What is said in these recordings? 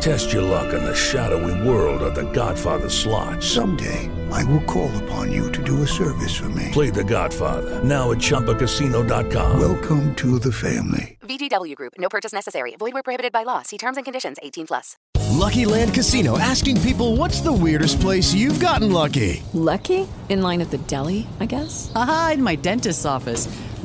Test your luck in the shadowy world of The Godfather slot. Someday, I will call upon you to do a service for me. Play The Godfather now at ChumbaCasino.com. Welcome to the family. VGW Group. No purchase necessary. Void where prohibited by law. See terms and conditions. 18 plus. Lucky Land Casino asking people, "What's the weirdest place you've gotten lucky?" Lucky? In line at the deli, I guess. Aha, in my dentist's office.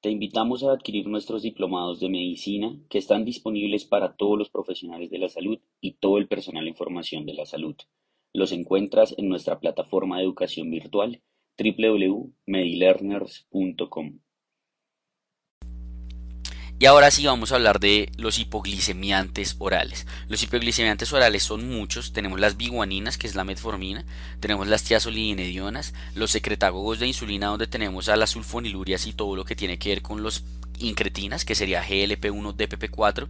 Te invitamos a adquirir nuestros diplomados de medicina que están disponibles para todos los profesionales de la salud y todo el personal en formación de la salud. Los encuentras en nuestra plataforma de educación virtual www.medilearners.com. Y ahora sí vamos a hablar de los hipoglicemiantes orales. Los hipoglicemiantes orales son muchos. Tenemos las biguaninas, que es la metformina. Tenemos las tiazolidinedionas. Los secretagogos de insulina, donde tenemos a las sulfonilurias y todo lo que tiene que ver con los incretinas, que sería GLP1, DPP4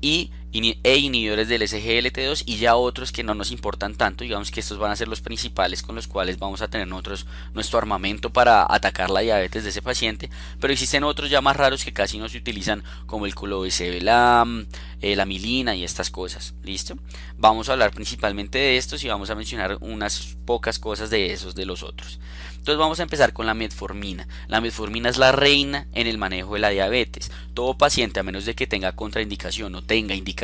y e inhibidores del SGLT2 y ya otros que no nos importan tanto, digamos que estos van a ser los principales con los cuales vamos a tener nuestro armamento para atacar la diabetes de ese paciente, pero existen otros ya más raros que casi no se utilizan como el colobesevelam, eh, la milina y estas cosas, ¿listo? Vamos a hablar principalmente de estos y vamos a mencionar unas pocas cosas de esos de los otros. Entonces vamos a empezar con la metformina. La metformina es la reina en el manejo de la diabetes. Todo paciente, a menos de que tenga contraindicación o tenga indicación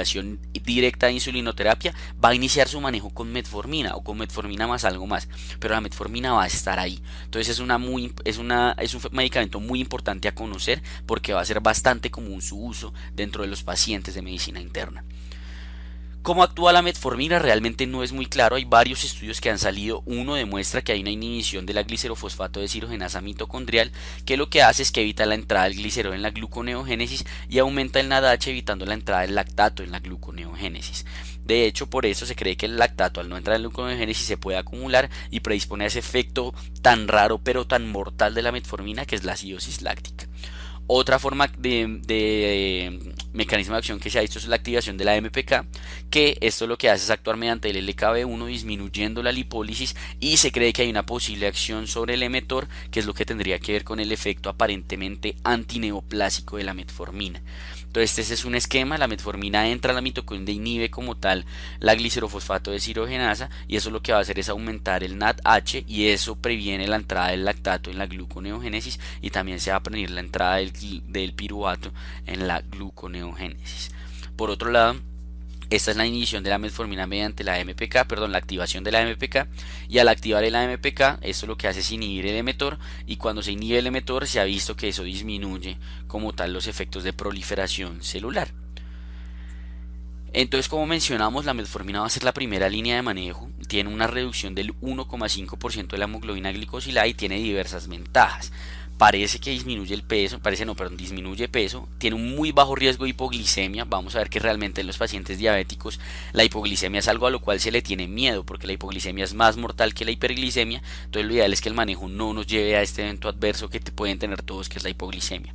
directa de insulinoterapia, va a iniciar su manejo con metformina o con metformina más algo más. Pero la metformina va a estar ahí. Entonces es, una es, una, es un medicamento muy importante a conocer porque va a ser bastante común su uso dentro de los pacientes de medicina interna. ¿Cómo actúa la metformina? Realmente no es muy claro. Hay varios estudios que han salido. Uno demuestra que hay una inhibición de la glicerofosfato de cirogenasa mitocondrial que lo que hace es que evita la entrada del glicerol en la gluconeogénesis y aumenta el NADH evitando la entrada del lactato en la gluconeogénesis. De hecho, por eso se cree que el lactato al no entrar en la gluconeogénesis se puede acumular y predispone a ese efecto tan raro pero tan mortal de la metformina que es la acidosis láctica. Otra forma de, de, mecanismo de acción que se ha visto es la activación de la MPK, que esto lo que hace es actuar mediante el LKB1 disminuyendo la lipólisis y se cree que hay una posible acción sobre el emetor, que es lo que tendría que ver con el efecto aparentemente antineoplásico de la metformina. Entonces este es un esquema, la metformina entra a la mitocondria e inhibe como tal la glicerofosfato de cirogenasa y eso lo que va a hacer es aumentar el NADH y eso previene la entrada del lactato en la gluconeogénesis y también se va a prevenir la entrada del, del piruvato en la gluconeogénesis. Por otro lado, esta es la inhibición de la metformina mediante la MPK, perdón, la activación de la MPK. Y al activar el MPK, esto lo que hace es inhibir el emetor. Y cuando se inhibe el emetor, se ha visto que eso disminuye como tal los efectos de proliferación celular. Entonces, como mencionamos, la metformina va a ser la primera línea de manejo. Tiene una reducción del 1,5% de la hemoglobina glicosilada y tiene diversas ventajas parece que disminuye el peso, parece no, perdón, disminuye peso, tiene un muy bajo riesgo de hipoglicemia, vamos a ver que realmente en los pacientes diabéticos la hipoglicemia es algo a lo cual se le tiene miedo, porque la hipoglicemia es más mortal que la hiperglicemia, entonces lo ideal es que el manejo no nos lleve a este evento adverso que te pueden tener todos, que es la hipoglicemia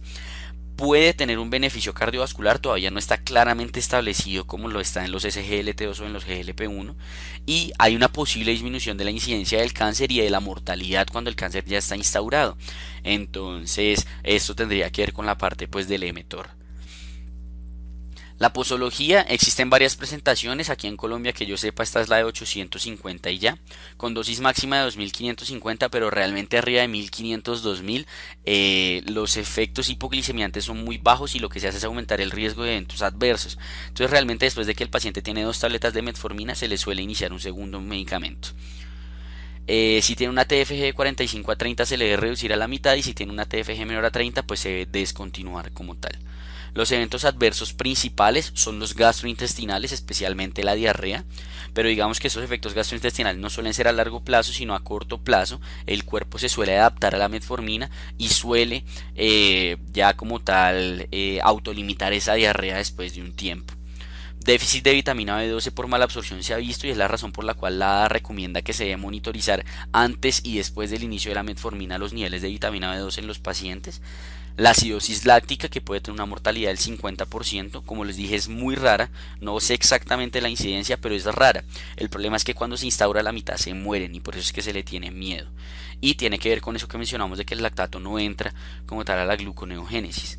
puede tener un beneficio cardiovascular, todavía no está claramente establecido como lo está en los SGLT2 o en los GLP1, y hay una posible disminución de la incidencia del cáncer y de la mortalidad cuando el cáncer ya está instaurado. Entonces, esto tendría que ver con la parte pues del emetor. La posología, existen varias presentaciones, aquí en Colombia que yo sepa esta es la de 850 y ya, con dosis máxima de 2550, pero realmente arriba de 1500-2000 eh, los efectos hipoglicemiantes son muy bajos y lo que se hace es aumentar el riesgo de eventos adversos. Entonces realmente después de que el paciente tiene dos tabletas de metformina se le suele iniciar un segundo medicamento. Eh, si tiene una TFG de 45 a 30 se le debe reducir a la mitad y si tiene una TFG menor a 30 pues se debe descontinuar como tal. Los eventos adversos principales son los gastrointestinales, especialmente la diarrea, pero digamos que esos efectos gastrointestinales no suelen ser a largo plazo, sino a corto plazo. El cuerpo se suele adaptar a la metformina y suele eh, ya como tal eh, autolimitar esa diarrea después de un tiempo. Déficit de vitamina B12 por mala absorción se ha visto y es la razón por la cual la recomienda que se debe monitorizar antes y después del inicio de la metformina los niveles de vitamina B12 en los pacientes. La acidosis láctica, que puede tener una mortalidad del 50%, como les dije, es muy rara. No sé exactamente la incidencia, pero es rara. El problema es que cuando se instaura la mitad se mueren y por eso es que se le tiene miedo. Y tiene que ver con eso que mencionamos de que el lactato no entra como tal a la gluconeogénesis.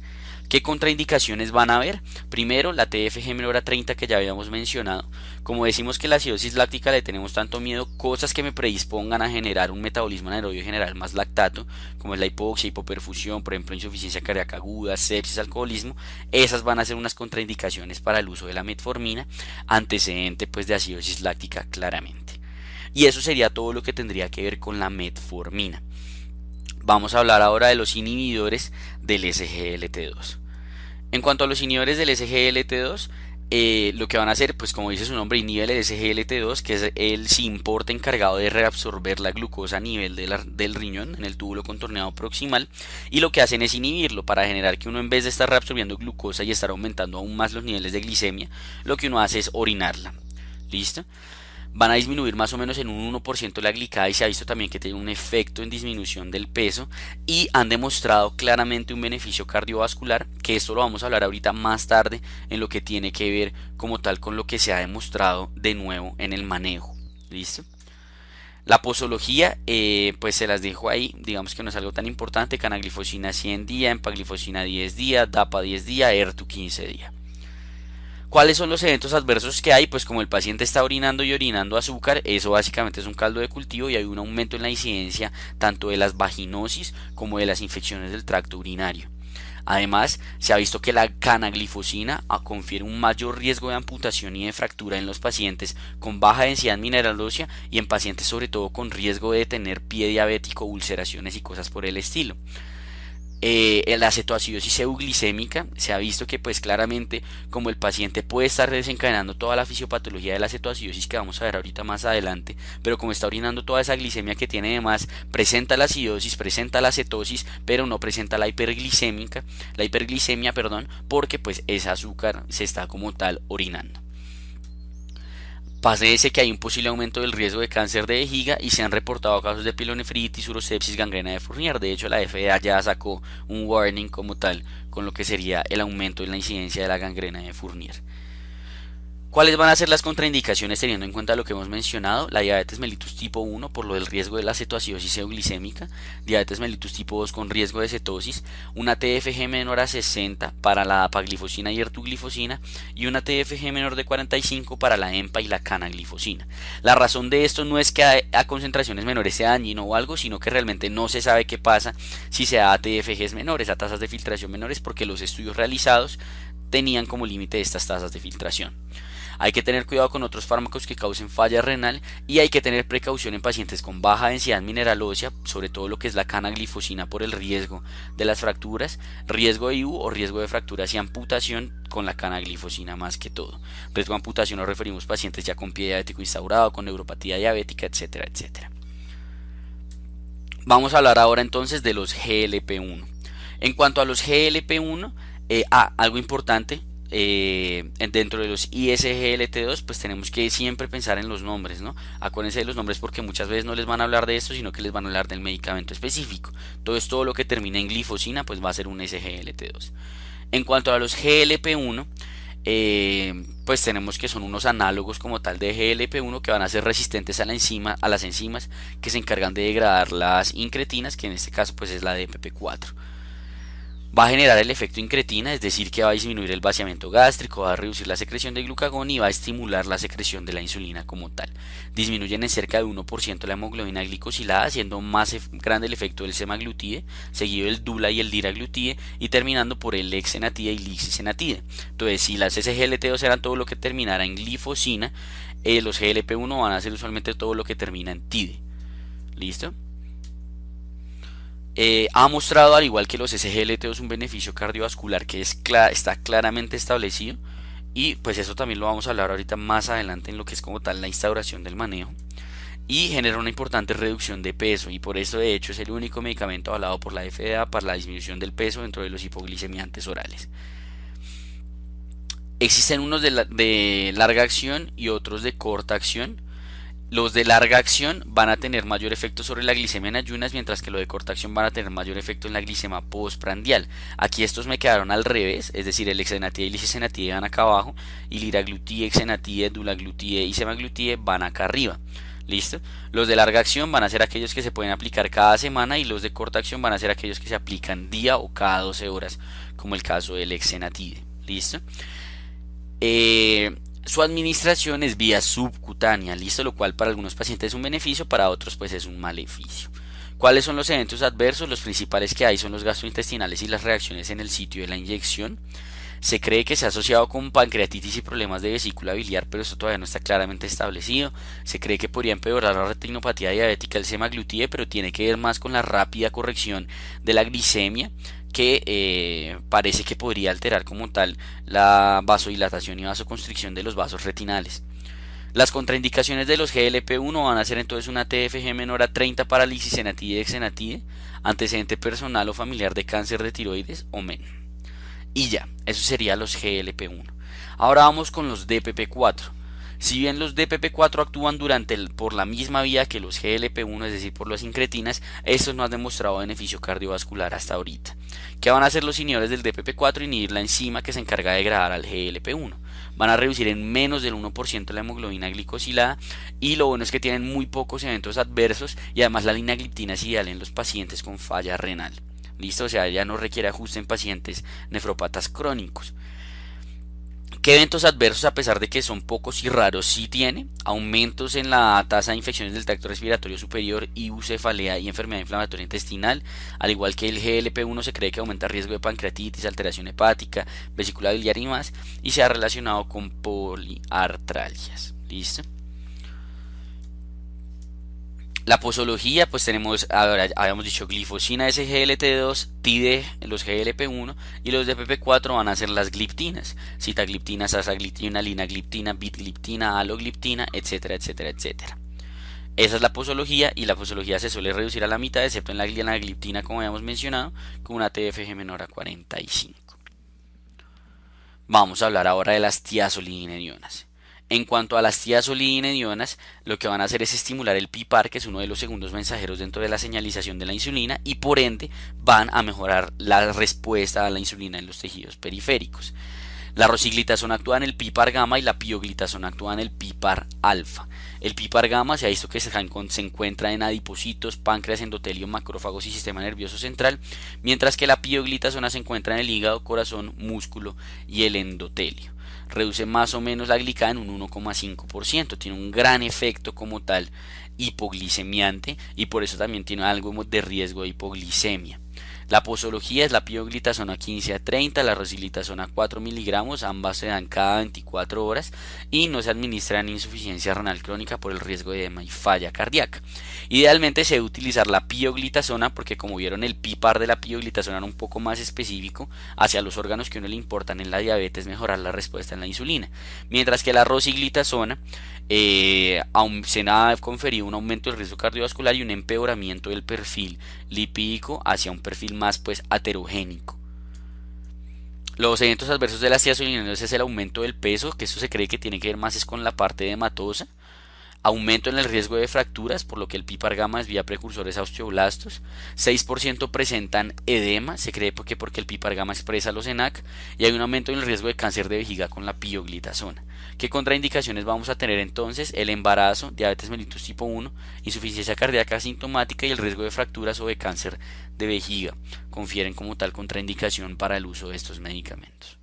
¿Qué contraindicaciones van a haber? Primero, la TFG menor a 30 que ya habíamos mencionado. Como decimos que la acidosis láctica le tenemos tanto miedo, cosas que me predispongan a generar un metabolismo anaerobio general más lactato, como es la hipoxia, hipoperfusión, por ejemplo, insuficiencia cardíaca aguda, sepsis, alcoholismo, esas van a ser unas contraindicaciones para el uso de la metformina, antecedente pues de acidosis láctica claramente. Y eso sería todo lo que tendría que ver con la metformina. Vamos a hablar ahora de los inhibidores del SGLT2. En cuanto a los inhibidores del SGLT2, eh, lo que van a hacer, pues como dice su nombre, inhibe el SGLT2, que es el simporte encargado de reabsorber la glucosa a nivel del riñón, en el túbulo contorneado proximal, y lo que hacen es inhibirlo para generar que uno en vez de estar reabsorbiendo glucosa y estar aumentando aún más los niveles de glicemia, lo que uno hace es orinarla. ¿Listo? Van a disminuir más o menos en un 1% la glicada y se ha visto también que tiene un efecto en disminución del peso y han demostrado claramente un beneficio cardiovascular, que esto lo vamos a hablar ahorita más tarde en lo que tiene que ver como tal con lo que se ha demostrado de nuevo en el manejo. ¿Listo? La posología, eh, pues se las dejo ahí, digamos que no es algo tan importante, canaglifosina 100 días, empaglifosina 10 días, DAPA 10 días, ERTU 15 días. ¿Cuáles son los eventos adversos que hay? Pues como el paciente está orinando y orinando azúcar, eso básicamente es un caldo de cultivo y hay un aumento en la incidencia tanto de las vaginosis como de las infecciones del tracto urinario. Además, se ha visto que la canaglifosina confiere un mayor riesgo de amputación y de fractura en los pacientes con baja densidad mineral ósea y en pacientes sobre todo con riesgo de tener pie diabético, ulceraciones y cosas por el estilo eh, la cetoacidosis euglicémica se ha visto que pues claramente como el paciente puede estar desencadenando toda la fisiopatología de la cetoacidosis que vamos a ver ahorita más adelante pero como está orinando toda esa glicemia que tiene además presenta la acidosis presenta la cetosis pero no presenta la hiperglicémica la hiperglicemia perdón porque pues ese azúcar se está como tal orinando ese que hay un posible aumento del riesgo de cáncer de vejiga y se han reportado casos de pilonefritis, urosepsis, gangrena de Fournier. De hecho, la FDA ya sacó un warning como tal con lo que sería el aumento en la incidencia de la gangrena de Fournier. ¿Cuáles van a ser las contraindicaciones teniendo en cuenta lo que hemos mencionado? La diabetes mellitus tipo 1 por lo del riesgo de la cetoacidosis euglicémica, diabetes mellitus tipo 2 con riesgo de cetosis, una TFG menor a 60 para la apaglifosina y ertuglifosina y una TFG menor de 45 para la EMPA y la canaglifosina. La razón de esto no es que a, concentraciones menores sea dañino o algo, sino que realmente no se sabe qué pasa si se da a TFGs menores, a tasas de filtración menores, porque los estudios realizados tenían como límite estas tasas de filtración. Hay que tener cuidado con otros fármacos que causen falla renal y hay que tener precaución en pacientes con baja densidad mineral ósea, sobre todo lo que es la canaglifosina por el riesgo de las fracturas, riesgo de IU o riesgo de fracturas y amputación con la canaglifosina más que todo. Riesgo de amputación nos referimos a pacientes ya con pie diabético instaurado, con neuropatía diabética, etcétera, etcétera. Vamos a hablar ahora entonces de los GLP-1. En cuanto a los GLP-1, eh, ah, algo importante, eh, dentro de los ISGLT2 pues tenemos que siempre pensar en los nombres, ¿no? Acuérdense de los nombres porque muchas veces no les van a hablar de esto, sino que les van a hablar del medicamento específico. Entonces todo lo que termine en glifosina pues va a ser un SGLT2. En cuanto a los GLP1, eh, pues tenemos que son unos análogos como tal de GLP1 que van a ser resistentes a la enzima, a las enzimas que se encargan de degradar las incretinas, que en este caso pues es la DPP4 va a generar el efecto incretina, es decir, que va a disminuir el vaciamiento gástrico, va a reducir la secreción de glucagón y va a estimular la secreción de la insulina como tal. Disminuyen en cerca de 1% la hemoglobina glicosilada, haciendo más grande el efecto del semaglutide, seguido del dula y el diraglutide y terminando por el lexenatide y lixisenatide. Entonces, si las SGLT2 eran todo lo que terminara en glifosina, eh, los GLP1 van a ser usualmente todo lo que termina en tide. ¿Listo? Eh, ha mostrado, al igual que los SGLT2, un beneficio cardiovascular que es está claramente establecido. Y pues eso también lo vamos a hablar ahorita más adelante en lo que es como tal la instauración del manejo. Y genera una importante reducción de peso. Y por eso de hecho es el único medicamento avalado por la FDA para la disminución del peso dentro de los hipoglicemiantes orales. Existen unos de larga acción y otros de corta acción. Los de larga acción van a tener mayor efecto sobre la glicemia en ayunas, mientras que los de corta acción van a tener mayor efecto en la glicemia postprandial. Aquí estos me quedaron al revés, es decir, el exenatide y el lisenatide van acá abajo, y liraglutide, exenatide, dulaglutide y semaglutide van acá arriba. ¿Listo? Los de larga acción van a ser aquellos que se pueden aplicar cada semana y los de corta acción van a ser aquellos que se aplican día o cada 12 horas, como el caso del exenatide. ¿Listo? Eh, su administración es vía subcutánea, listo, lo cual para algunos pacientes es un beneficio, para otros pues es un maleficio. ¿Cuáles son los eventos adversos? Los principales que hay son los gastrointestinales y las reacciones en el sitio de la inyección. Se cree que se ha asociado con pancreatitis y problemas de vesícula biliar, pero esto todavía no está claramente establecido. Se cree que podría empeorar la retinopatía diabética el semaglutide, pero tiene que ver más con la rápida corrección de la glicemia que eh, parece que podría alterar como tal la vasodilatación y vasoconstricción de los vasos retinales. Las contraindicaciones de los GLP-1 van a ser entonces una TFG menor a 30 para lisisenatide y exenatide, antecedente personal o familiar de cáncer de tiroides o men. Y ya, eso sería los GLP-1. Ahora vamos con los DPP-4. Si bien los DPP4 actúan durante por la misma vía que los GLP1, es decir, por las incretinas, estos no han demostrado beneficio cardiovascular hasta ahorita. ¿Qué van a hacer los inhibidores del DPP4? Inhibir la enzima que se encarga de degradar al GLP1. Van a reducir en menos del 1% la hemoglobina glicosilada y lo bueno es que tienen muy pocos eventos adversos y además la linagliptina es ideal en los pacientes con falla renal. Listo, o sea, ya no requiere ajuste en pacientes nefrópatas crónicos. ¿Qué eventos adversos, a pesar de que son pocos y raros, sí tiene? Aumentos en la tasa de infecciones del tracto respiratorio superior, cefalea y enfermedad inflamatoria intestinal. Al igual que el GLP-1 se cree que aumenta el riesgo de pancreatitis, alteración hepática, vesícula biliar y más, y se ha relacionado con poliartralgias. ¿Listo? La posología, pues tenemos, ahora habíamos dicho glifosina SGLT2, TIDE, los GLP1 y los DPP4 van a ser las gliptinas, citagliptina, sasagliptina, linagliptina, bitgliptina, alogliptina, etcétera, etcétera, etcétera. Esa es la posología y la posología se suele reducir a la mitad, excepto en la linagliptina, como habíamos mencionado, con una TFG menor a 45. Vamos a hablar ahora de las tiazolinedionas. En cuanto a las tiazolidinedionas, lo que van a hacer es estimular el PIPAR, que es uno de los segundos mensajeros dentro de la señalización de la insulina, y por ende van a mejorar la respuesta a la insulina en los tejidos periféricos. La rosiglitazona actúa en el PIPAR gamma y la pioglitazona actúa en el PIPAR alfa. El PIPAR gamma se ha visto que se encuentra en adipocitos, páncreas, endotelio, macrófagos y sistema nervioso central, mientras que la pioglitazona se encuentra en el hígado, corazón, músculo y el endotelio reduce más o menos la glicada en un 1,5%. Tiene un gran efecto como tal hipoglicemiante y por eso también tiene algo de riesgo de hipoglicemia. La posología es la pioglitazona 15 a 30, la rosilitazona 4 miligramos, ambas se dan cada 24 horas y no se administran insuficiencia renal crónica por el riesgo de edema y falla cardíaca. Idealmente se debe utilizar la pioglitazona porque como vieron el PIPAR de la pioglitazona era un poco más específico hacia los órganos que uno le importan en la diabetes mejorar la respuesta en la insulina, mientras que la rosiglitazona eh, se ha conferido un aumento del riesgo cardiovascular y un empeoramiento del perfil lipídico hacia un perfil más pues aterogénico. Los eventos adversos de las tiazolininas es el aumento del peso, que eso se cree que tiene que ver más es con la parte hematosa, aumento en el riesgo de fracturas, por lo que el PIPAR gamma es vía precursores a osteoblastos, 6% presentan edema, se cree que porque el PIPAR gamma expresa los ENAC, y hay un aumento en el riesgo de cáncer de vejiga con la pioglitazona. ¿Qué contraindicaciones vamos a tener entonces? El embarazo, diabetes mellitus tipo 1, insuficiencia cardíaca asintomática y el riesgo de fracturas o de cáncer de vejiga. Confieren como tal contraindicación para el uso de estos medicamentos.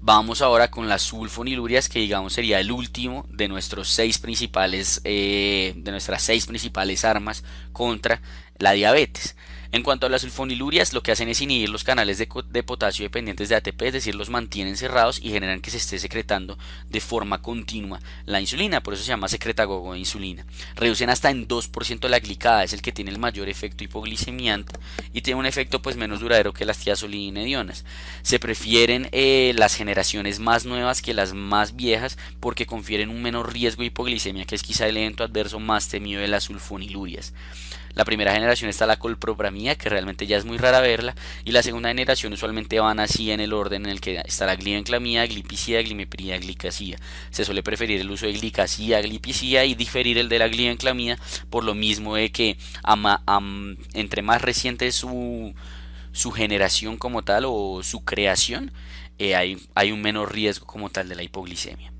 Vamos ahora con las sulfonilurias, que digamos sería el último de nuestros seis principales, eh, de nuestras seis principales armas contra la diabetes. En cuanto a las sulfonilurias, lo que hacen es inhibir los canales de, potasio dependientes de ATP, es decir, los mantienen cerrados y generan que se esté secretando de forma continua la insulina, por eso se llama secretagogo de insulina. Reducen hasta en 2% la glicada, es el que tiene el mayor efecto hipoglicemiante y tiene un efecto pues menos duradero que las tiazolinedionas. Se prefieren eh, las generaciones más nuevas que las más viejas porque confieren un menor riesgo de hipoglicemia, que es quizá el evento adverso más temido de las sulfonilurias. La primera generación está la colpropramida, que realmente ya es muy rara verla, y la segunda generación usualmente van así en el orden en el que está la glibenclamida, glipicida, glimepirida, glicacida. Se suele preferir el uso de glicacida, glipicida y diferir el de la glibenclamida por lo mismo de que entre más reciente su, su generación como tal o su creación, eh, hay, hay un menor riesgo como tal de la hipoglicemia.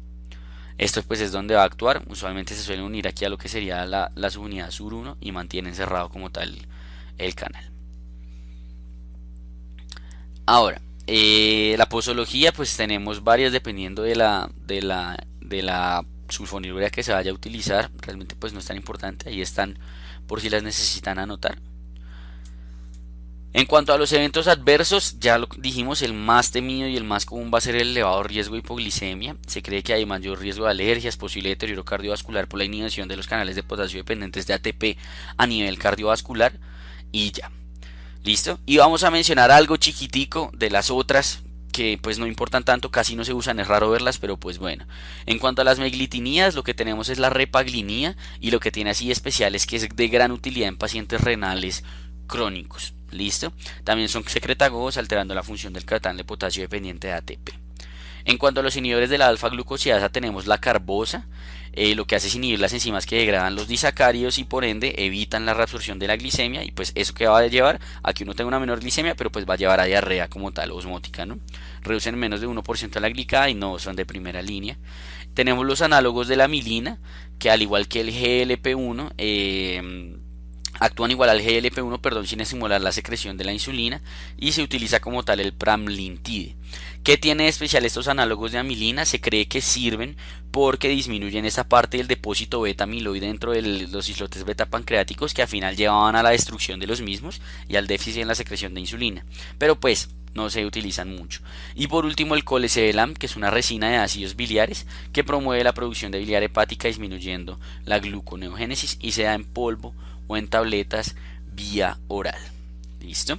Esto pues es donde va a actuar. Usualmente se suelen unir aquí a lo que sería la, subunidad sur 1 y mantienen cerrado como tal el canal. Ahora, eh, la posología pues tenemos varias dependiendo de la, de la, de la sulfoniluria que se vaya a utilizar. Realmente pues no es tan importante. Ahí están por si las necesitan anotar. En cuanto a los eventos adversos, ya lo dijimos, el más temido y el más común va a ser el elevado riesgo de hipoglicemia. Se cree que hay mayor riesgo de alergias, posible deterioro cardiovascular por la inhibición de los canales de potasio dependientes de ATP a nivel cardiovascular y ya. ¿Listo? Y vamos a mencionar algo chiquitico de las otras que pues no importan tanto, casi no se usan, es raro verlas, pero pues bueno. En cuanto a las meglitinías, lo que tenemos es la repaglinía y lo que tiene así especial es que es de gran utilidad en pacientes renales crónicos. ¿Listo? También son secretagogos alterando la función del catán de potasio dependiente de ATP. En cuanto a los inhibidores de la alfa-glucosiasa tenemos la carbosa, eh, lo que hace es inhibir las enzimas que degradan los disacáridos y por ende evitan la reabsorción de la glicemia y pues eso que va a llevar a que uno tenga una menor glicemia pero pues va a llevar a diarrea como tal osmótica, ¿no? Reducen menos de 1% la glicada y no son de primera línea. Tenemos los análogos de la milina que al igual que el GLP-1 eh, actúan igual al GLP-1 perdón, sin estimular la secreción de la insulina y se utiliza como tal el pramlintide. ¿Qué tiene de especial estos análogos de amilina? Se cree que sirven porque disminuyen esa parte del depósito beta amiloide dentro de los islotes beta pancreáticos que al final llevaban a la destrucción de los mismos y al déficit en la secreción de insulina. Pero pues no se utilizan mucho. Y por último el colecebelam, que es una resina de ácidos biliares que promueve la producción de biliar hepática disminuyendo la gluconeogénesis y se da en polvo o en tabletas vía oral. ¿Listo?